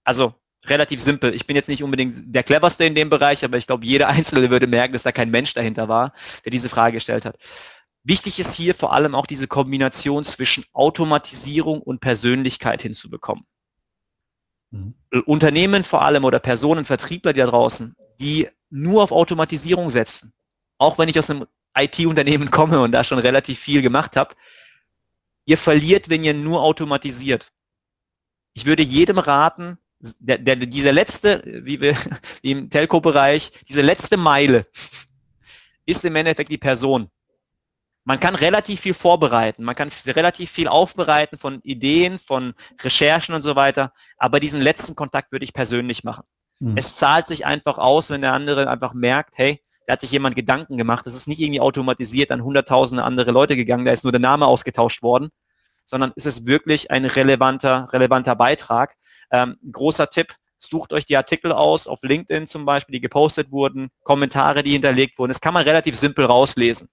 Also relativ simpel. Ich bin jetzt nicht unbedingt der cleverste in dem Bereich, aber ich glaube, jeder Einzelne würde merken, dass da kein Mensch dahinter war, der diese Frage gestellt hat. Wichtig ist hier vor allem auch diese Kombination zwischen Automatisierung und Persönlichkeit hinzubekommen. Mhm. Unternehmen vor allem oder Personen, Vertriebler da draußen, die nur auf Automatisierung setzen, auch wenn ich aus einem IT-Unternehmen komme und da schon relativ viel gemacht habe, Ihr verliert, wenn ihr nur automatisiert. Ich würde jedem raten, der, der, dieser letzte, wie wir wie im Telco-Bereich, diese letzte Meile ist im Endeffekt die Person. Man kann relativ viel vorbereiten, man kann relativ viel aufbereiten von Ideen, von Recherchen und so weiter, aber diesen letzten Kontakt würde ich persönlich machen. Mhm. Es zahlt sich einfach aus, wenn der andere einfach merkt, hey, da hat sich jemand Gedanken gemacht. Das ist nicht irgendwie automatisiert an hunderttausende andere Leute gegangen, da ist nur der Name ausgetauscht worden, sondern ist es wirklich ein relevanter, relevanter Beitrag. Ähm, großer Tipp, sucht euch die Artikel aus, auf LinkedIn zum Beispiel, die gepostet wurden, Kommentare, die hinterlegt wurden. Das kann man relativ simpel rauslesen.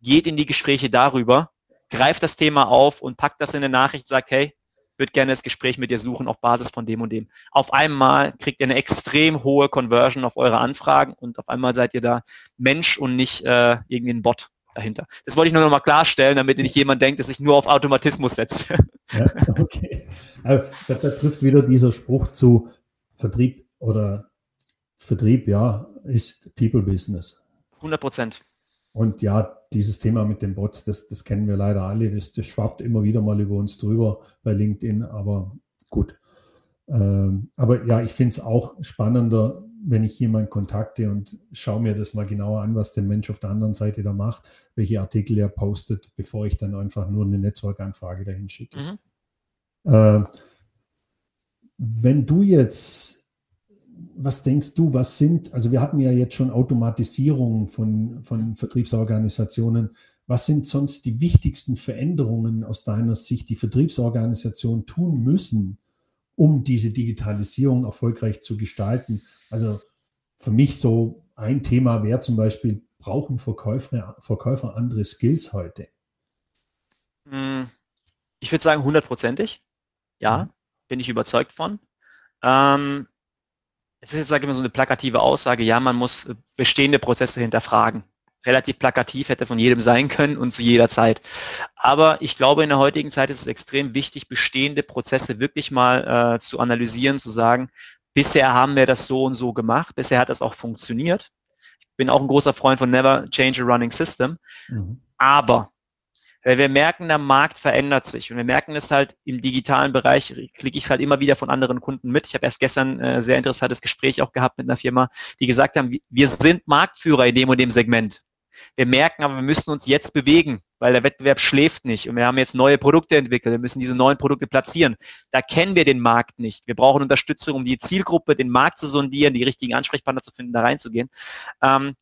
Geht in die Gespräche darüber, greift das Thema auf und packt das in eine Nachricht, sagt, hey, würde gerne das Gespräch mit dir suchen auf Basis von dem und dem. Auf einmal kriegt ihr eine extrem hohe Conversion auf eure Anfragen und auf einmal seid ihr da Mensch und nicht äh, irgendwie ein Bot. dahinter. Das wollte ich nur noch mal klarstellen, damit nicht jemand denkt, dass ich nur auf Automatismus setze. Ja, okay. Also, da, da trifft wieder dieser Spruch zu Vertrieb oder Vertrieb, ja, ist People Business. 100 Prozent. Und ja, dieses Thema mit den Bots, das, das kennen wir leider alle. Das, das schwappt immer wieder mal über uns drüber bei LinkedIn, aber gut. Ähm, aber ja, ich finde es auch spannender, wenn ich jemanden kontakte und schaue mir das mal genauer an, was der Mensch auf der anderen Seite da macht, welche Artikel er postet, bevor ich dann einfach nur eine Netzwerkanfrage dahin schicke. Mhm. Äh, wenn du jetzt, was denkst du, was sind, also wir hatten ja jetzt schon Automatisierung von, von Vertriebsorganisationen, was sind sonst die wichtigsten Veränderungen aus deiner Sicht, die Vertriebsorganisationen tun müssen, um diese Digitalisierung erfolgreich zu gestalten? Also für mich so ein Thema wäre zum Beispiel, brauchen Verkäufer, Verkäufer andere Skills heute? Hm, ich würde sagen hundertprozentig. Ja, mhm. bin ich überzeugt von. Ähm, es ist jetzt, sage ich mal, so eine plakative Aussage, ja, man muss bestehende Prozesse hinterfragen relativ plakativ hätte von jedem sein können und zu jeder Zeit. Aber ich glaube, in der heutigen Zeit ist es extrem wichtig, bestehende Prozesse wirklich mal äh, zu analysieren, zu sagen, bisher haben wir das so und so gemacht, bisher hat das auch funktioniert. Ich bin auch ein großer Freund von Never Change a Running System. Mhm. Aber weil wir merken, der Markt verändert sich und wir merken es halt im digitalen Bereich, klicke ich es halt immer wieder von anderen Kunden mit. Ich habe erst gestern ein äh, sehr interessantes Gespräch auch gehabt mit einer Firma, die gesagt haben, wir sind Marktführer in dem und dem Segment. Wir merken aber, wir müssen uns jetzt bewegen, weil der Wettbewerb schläft nicht. Und wir haben jetzt neue Produkte entwickelt. Wir müssen diese neuen Produkte platzieren. Da kennen wir den Markt nicht. Wir brauchen Unterstützung, um die Zielgruppe, den Markt zu sondieren, die richtigen Ansprechpartner zu finden, da reinzugehen. Ähm,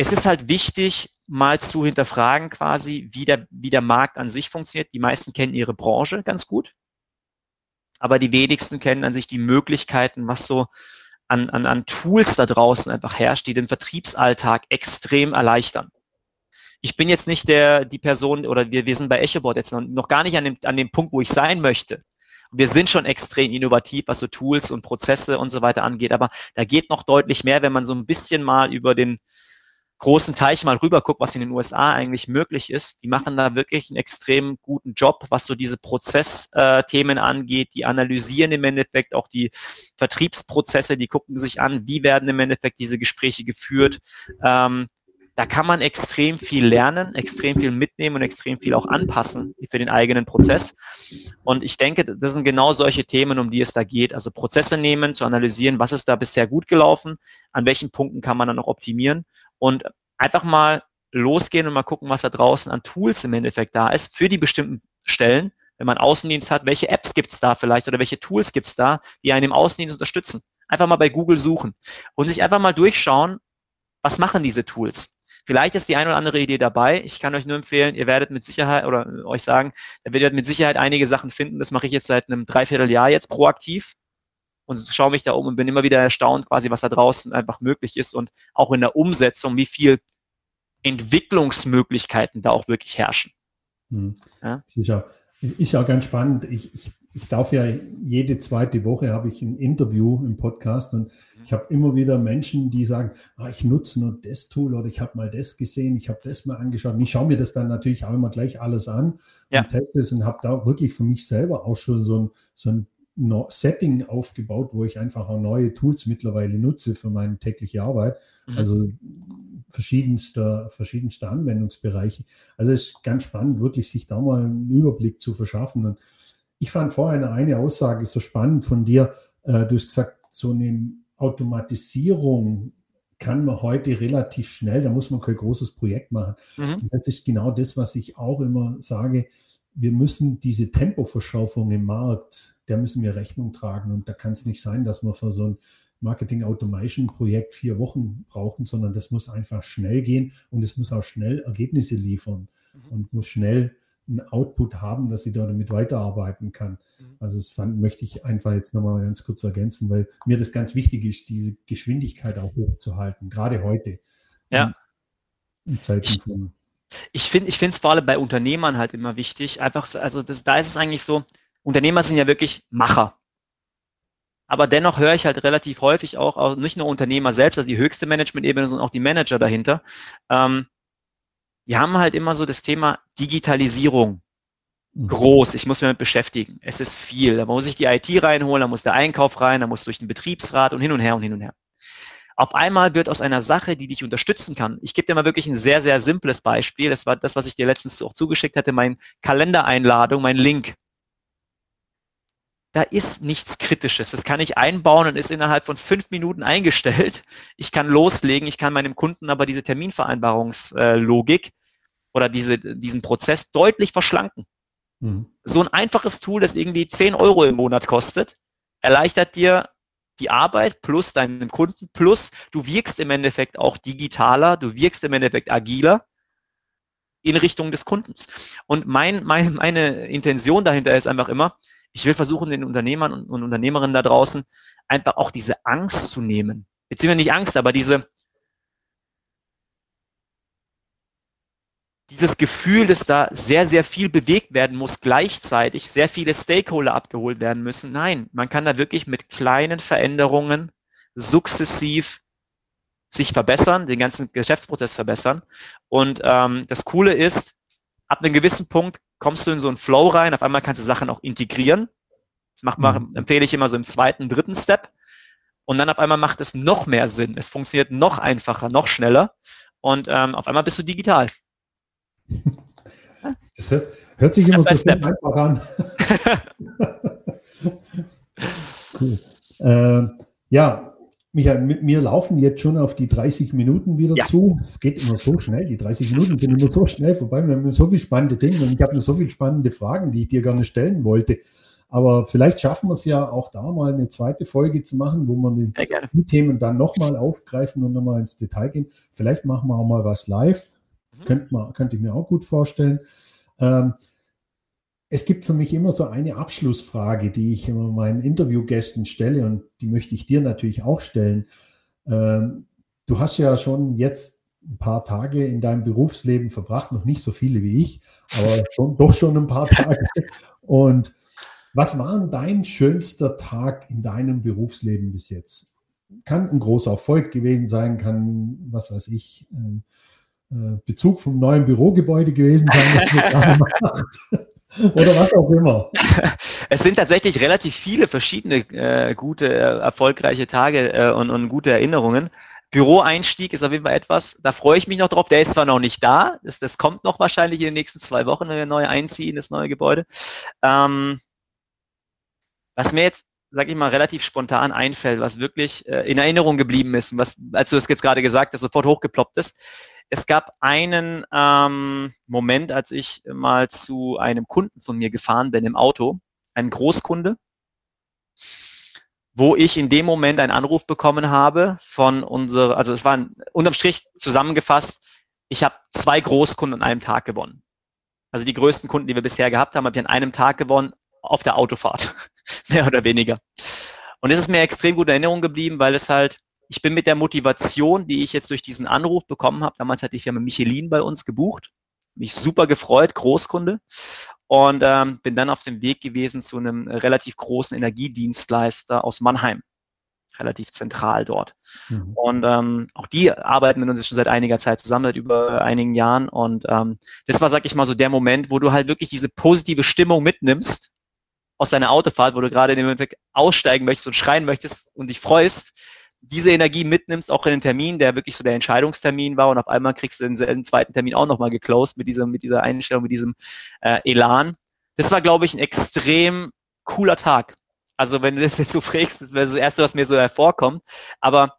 es ist halt wichtig, mal zu hinterfragen quasi, wie der, wie der Markt an sich funktioniert. Die meisten kennen ihre Branche ganz gut, aber die wenigsten kennen an sich die Möglichkeiten, was so an, an, an Tools da draußen einfach herrscht, die den Vertriebsalltag extrem erleichtern. Ich bin jetzt nicht der, die Person oder wir, wir sind bei EchoBot jetzt noch, noch gar nicht an dem, an dem Punkt, wo ich sein möchte. Wir sind schon extrem innovativ, was so Tools und Prozesse und so weiter angeht, aber da geht noch deutlich mehr, wenn man so ein bisschen mal über den, großen Teich mal rüber guckt, was in den USA eigentlich möglich ist, die machen da wirklich einen extrem guten Job, was so diese Prozessthemen äh, angeht. Die analysieren im Endeffekt auch die Vertriebsprozesse, die gucken sich an, wie werden im Endeffekt diese Gespräche geführt. Ähm, da kann man extrem viel lernen, extrem viel mitnehmen und extrem viel auch anpassen für den eigenen Prozess. Und ich denke, das sind genau solche Themen, um die es da geht. Also Prozesse nehmen, zu analysieren, was ist da bisher gut gelaufen, an welchen Punkten kann man dann noch optimieren und einfach mal losgehen und mal gucken, was da draußen an Tools im Endeffekt da ist für die bestimmten Stellen. Wenn man Außendienst hat, welche Apps gibt es da vielleicht oder welche Tools gibt es da, die einen im Außendienst unterstützen. Einfach mal bei Google suchen und sich einfach mal durchschauen, was machen diese Tools. Vielleicht ist die eine oder andere Idee dabei. Ich kann euch nur empfehlen, ihr werdet mit Sicherheit oder euch sagen, da werdet ihr mit Sicherheit einige Sachen finden. Das mache ich jetzt seit einem Dreivierteljahr jetzt proaktiv und schaue mich da um und bin immer wieder erstaunt, quasi, was da draußen einfach möglich ist und auch in der Umsetzung, wie viel Entwicklungsmöglichkeiten da auch wirklich herrschen. Hm. Ja? Sicher. Ist ja ganz spannend. Ich, ich ich darf ja jede zweite Woche habe ich ein Interview im Podcast und ich habe immer wieder Menschen, die sagen, ah, ich nutze nur das Tool oder ich habe mal das gesehen, ich habe das mal angeschaut. Und ich schaue mir das dann natürlich auch immer gleich alles an ja. und teste es und habe da wirklich für mich selber auch schon so ein, so ein Setting aufgebaut, wo ich einfach auch neue Tools mittlerweile nutze für meine tägliche Arbeit. Mhm. Also verschiedenster, verschiedenster Anwendungsbereiche. Also es ist ganz spannend, wirklich sich da mal einen Überblick zu verschaffen. Und ich fand vorher eine Aussage so spannend von dir. Äh, du hast gesagt, so eine Automatisierung kann man heute relativ schnell, da muss man kein großes Projekt machen. Mhm. das ist genau das, was ich auch immer sage. Wir müssen diese Tempoverschaufung im Markt, der müssen wir Rechnung tragen. Und da kann es nicht sein, dass wir für so ein Marketing Automation Projekt vier Wochen brauchen, sondern das muss einfach schnell gehen und es muss auch schnell Ergebnisse liefern mhm. und muss schnell einen Output haben, dass sie damit weiterarbeiten kann. Mhm. Also das fand, möchte ich einfach jetzt nochmal ganz kurz ergänzen, weil mir das ganz wichtig ist, diese Geschwindigkeit auch hochzuhalten, gerade heute. Ja. In Zeiten von. Ich finde, ich finde es vor allem bei Unternehmern halt immer wichtig. Einfach, also das, da ist es eigentlich so, Unternehmer sind ja wirklich Macher. Aber dennoch höre ich halt relativ häufig auch, auch nicht nur Unternehmer selbst, also die höchste Management-Ebene, sondern auch die Manager dahinter. Ähm, wir haben halt immer so das Thema Digitalisierung mhm. groß. Ich muss mich damit beschäftigen. Es ist viel. Da muss ich die IT reinholen, da muss der Einkauf rein, da muss durch den Betriebsrat und hin und her und hin und her. Auf einmal wird aus einer Sache, die dich unterstützen kann. Ich gebe dir mal wirklich ein sehr, sehr simples Beispiel. Das war das, was ich dir letztens auch zugeschickt hatte, mein Kalendereinladung, mein Link. Da ist nichts Kritisches. Das kann ich einbauen und ist innerhalb von fünf Minuten eingestellt. Ich kann loslegen. Ich kann meinem Kunden aber diese Terminvereinbarungslogik oder diese, diesen Prozess deutlich verschlanken. Mhm. So ein einfaches Tool, das irgendwie 10 Euro im Monat kostet, erleichtert dir die Arbeit plus deinen Kunden plus du wirkst im Endeffekt auch digitaler, du wirkst im Endeffekt agiler in Richtung des Kundens. Und mein, mein, meine Intention dahinter ist einfach immer, ich will versuchen, den Unternehmern und, und Unternehmerinnen da draußen einfach auch diese Angst zu nehmen. Beziehungsweise nicht Angst, aber diese, dieses Gefühl, dass da sehr, sehr viel bewegt werden muss, gleichzeitig sehr viele Stakeholder abgeholt werden müssen. Nein, man kann da wirklich mit kleinen Veränderungen sukzessiv sich verbessern, den ganzen Geschäftsprozess verbessern. Und ähm, das Coole ist, ab einem gewissen Punkt kommst du in so einen Flow rein, auf einmal kannst du Sachen auch integrieren. Das macht, mhm. empfehle ich immer so im zweiten, dritten Step. Und dann auf einmal macht es noch mehr Sinn. Es funktioniert noch einfacher, noch schneller. Und ähm, auf einmal bist du digital. Das hört, hört sich Step immer so Step. einfach an. cool. Äh, ja, Michael, mit mir laufen jetzt schon auf die 30 Minuten wieder ja. zu. Es geht immer so schnell. Die 30 Minuten sind immer so schnell vorbei. Wir haben so viele spannende Dinge und ich habe noch so viele spannende Fragen, die ich dir gerne stellen wollte. Aber vielleicht schaffen wir es ja auch da mal eine zweite Folge zu machen, wo wir die, die Themen dann nochmal aufgreifen und nochmal ins Detail gehen. Vielleicht machen wir auch mal was live. Mhm. Könnte, man, könnte ich mir auch gut vorstellen. Ähm, es gibt für mich immer so eine Abschlussfrage, die ich immer meinen Interviewgästen stelle und die möchte ich dir natürlich auch stellen. Ähm, du hast ja schon jetzt ein paar Tage in deinem Berufsleben verbracht, noch nicht so viele wie ich, aber schon, doch schon ein paar Tage. Und was war dein schönster Tag in deinem Berufsleben bis jetzt? Kann ein großer Erfolg gewesen sein, kann, was weiß ich, äh, Bezug vom neuen Bürogebäude gewesen sein. Oder was auch immer. Es sind tatsächlich relativ viele verschiedene äh, gute, äh, erfolgreiche Tage äh, und, und gute Erinnerungen. Büroeinstieg ist auf jeden Fall etwas, da freue ich mich noch drauf. Der ist zwar noch nicht da, das, das kommt noch wahrscheinlich in den nächsten zwei Wochen, wenn wir neu einziehen, das neue Gebäude. Ähm, was mir jetzt, sag ich mal, relativ spontan einfällt, was wirklich äh, in Erinnerung geblieben ist, was, als du das jetzt gerade gesagt hast, sofort hochgeploppt ist, es gab einen ähm, Moment, als ich mal zu einem Kunden von mir gefahren bin im Auto, ein Großkunde, wo ich in dem Moment einen Anruf bekommen habe von unserer, also es war ein, unterm Strich zusammengefasst, ich habe zwei Großkunden an einem Tag gewonnen. Also die größten Kunden, die wir bisher gehabt haben, habe ich an einem Tag gewonnen auf der Autofahrt, mehr oder weniger. Und es ist mir extrem gut in Erinnerung geblieben, weil es halt ich bin mit der Motivation, die ich jetzt durch diesen Anruf bekommen habe, damals hatte ich ja mit Michelin bei uns gebucht, mich super gefreut, Großkunde und ähm, bin dann auf dem Weg gewesen zu einem relativ großen Energiedienstleister aus Mannheim, relativ zentral dort. Mhm. Und ähm, auch die arbeiten mit uns schon seit einiger Zeit zusammen, seit über einigen Jahren. Und ähm, das war, sag ich mal, so der Moment, wo du halt wirklich diese positive Stimmung mitnimmst aus deiner Autofahrt, wo du gerade in dem Moment aussteigen möchtest und schreien möchtest und dich freust, diese Energie mitnimmst, auch in den Termin, der wirklich so der Entscheidungstermin war und auf einmal kriegst du den, den zweiten Termin auch nochmal geclosed mit, diesem, mit dieser Einstellung, mit diesem äh, Elan. Das war, glaube ich, ein extrem cooler Tag. Also wenn du das jetzt so fragst, das wäre das Erste, was mir so hervorkommt. Aber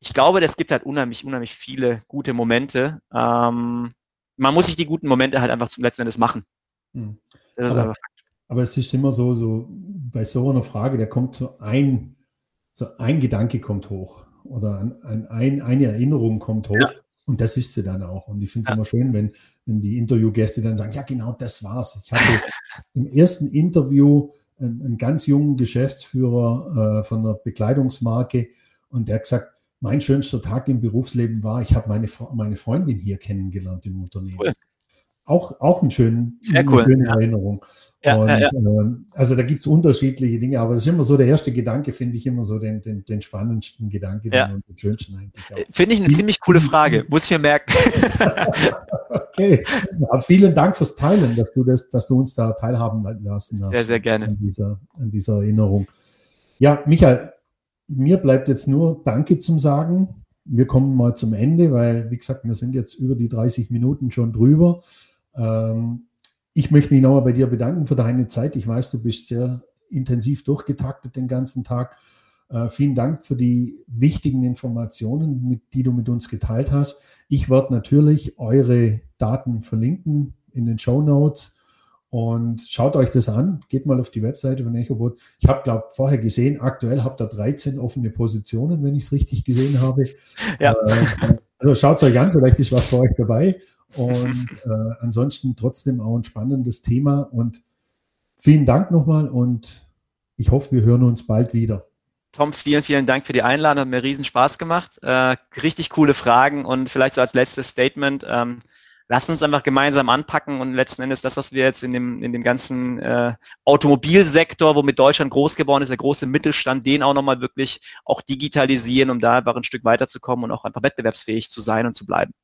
ich glaube, es gibt halt unheimlich, unheimlich viele gute Momente. Ähm, man muss sich die guten Momente halt einfach zum letzten Endes machen. Hm. Aber, aber, es ist immer so, so bei so einer Frage, da kommt so ein so ein Gedanke kommt hoch oder ein, ein, eine Erinnerung kommt hoch. Ja. Und das ist sie dann auch. Und ich finde es ja. immer schön, wenn, wenn die Interviewgäste dann sagen, ja, genau das war's. Ich hatte im ersten Interview einen, einen ganz jungen Geschäftsführer äh, von einer Bekleidungsmarke und der hat gesagt, mein schönster Tag im Berufsleben war, ich habe meine, meine Freundin hier kennengelernt im Unternehmen. Cool. Auch, auch ein schön, Sehr cool, eine schöne ja. Erinnerung. Ja, und, ja, ja. Äh, also da gibt es unterschiedliche Dinge, aber das ist immer so der erste Gedanke, finde ich immer so den, den, den spannendsten Gedanke Ja. und den schönsten eigentlich auch. Finde ich eine ziemlich coole Frage. Muss ich mir merken. Okay, aber vielen Dank fürs Teilen, dass du das, dass du uns da teilhaben lassen hast. Sehr, sehr gerne. An dieser, an dieser Erinnerung. Ja, Michael, mir bleibt jetzt nur Danke zum Sagen. Wir kommen mal zum Ende, weil, wie gesagt, wir sind jetzt über die 30 Minuten schon drüber. Ähm, ich möchte mich nochmal bei dir bedanken für deine Zeit. Ich weiß, du bist sehr intensiv durchgetaktet den ganzen Tag. Äh, vielen Dank für die wichtigen Informationen, mit, die du mit uns geteilt hast. Ich werde natürlich eure Daten verlinken in den Show Notes und schaut euch das an. Geht mal auf die Webseite von EchoBot. Ich habe, glaube vorher gesehen, aktuell habt ihr 13 offene Positionen, wenn ich es richtig gesehen habe. Ja. Äh, also schaut es euch an, vielleicht ist was für euch dabei. Und äh, ansonsten trotzdem auch ein spannendes Thema. Und vielen Dank nochmal und ich hoffe, wir hören uns bald wieder. Tom, vielen, vielen Dank für die Einladung. Hat mir riesen Spaß gemacht. Äh, richtig coole Fragen und vielleicht so als letztes Statement. Ähm, lasst uns einfach gemeinsam anpacken und letzten Endes das, was wir jetzt in dem, in dem ganzen äh, Automobilsektor, womit Deutschland groß geworden ist, der große Mittelstand, den auch nochmal wirklich auch digitalisieren, um da einfach ein Stück weiterzukommen und auch einfach wettbewerbsfähig zu sein und zu bleiben.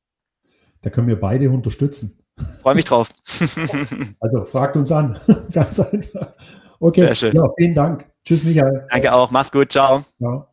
Da können wir beide unterstützen. Freue mich drauf. Also fragt uns an. Ganz einfach. Okay. Sehr schön. Ja, vielen Dank. Tschüss, Michael. Danke auch. Mach's gut. Ciao. Ja.